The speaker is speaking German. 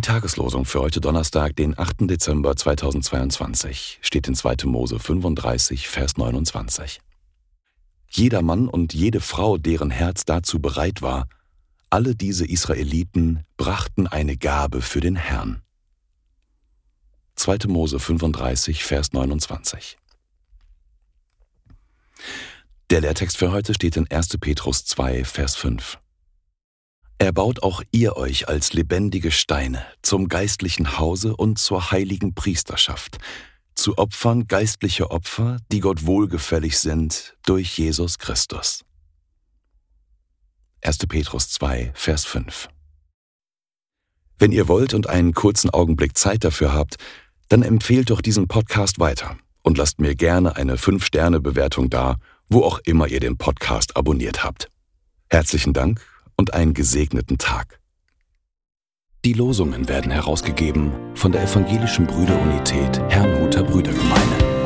Tageslosung für heute Donnerstag, den 8. Dezember 2022, steht in 2. Mose 35, Vers 29. Jeder Mann und jede Frau, deren Herz dazu bereit war, alle diese Israeliten brachten eine Gabe für den Herrn. 2. Mose 35, Vers 29. Der Lehrtext für heute steht in 1. Petrus 2, Vers 5. Erbaut auch ihr euch als lebendige Steine zum geistlichen Hause und zur heiligen Priesterschaft, zu Opfern geistliche Opfer, die Gott wohlgefällig sind durch Jesus Christus. 1. Petrus 2, Vers 5. Wenn ihr wollt und einen kurzen Augenblick Zeit dafür habt, dann empfehlt doch diesen Podcast weiter und lasst mir gerne eine 5-Sterne-Bewertung da, wo auch immer ihr den Podcast abonniert habt. Herzlichen Dank und einen gesegneten Tag. Die Losungen werden herausgegeben von der Evangelischen Brüderunität Herrnhuter Brüdergemeine.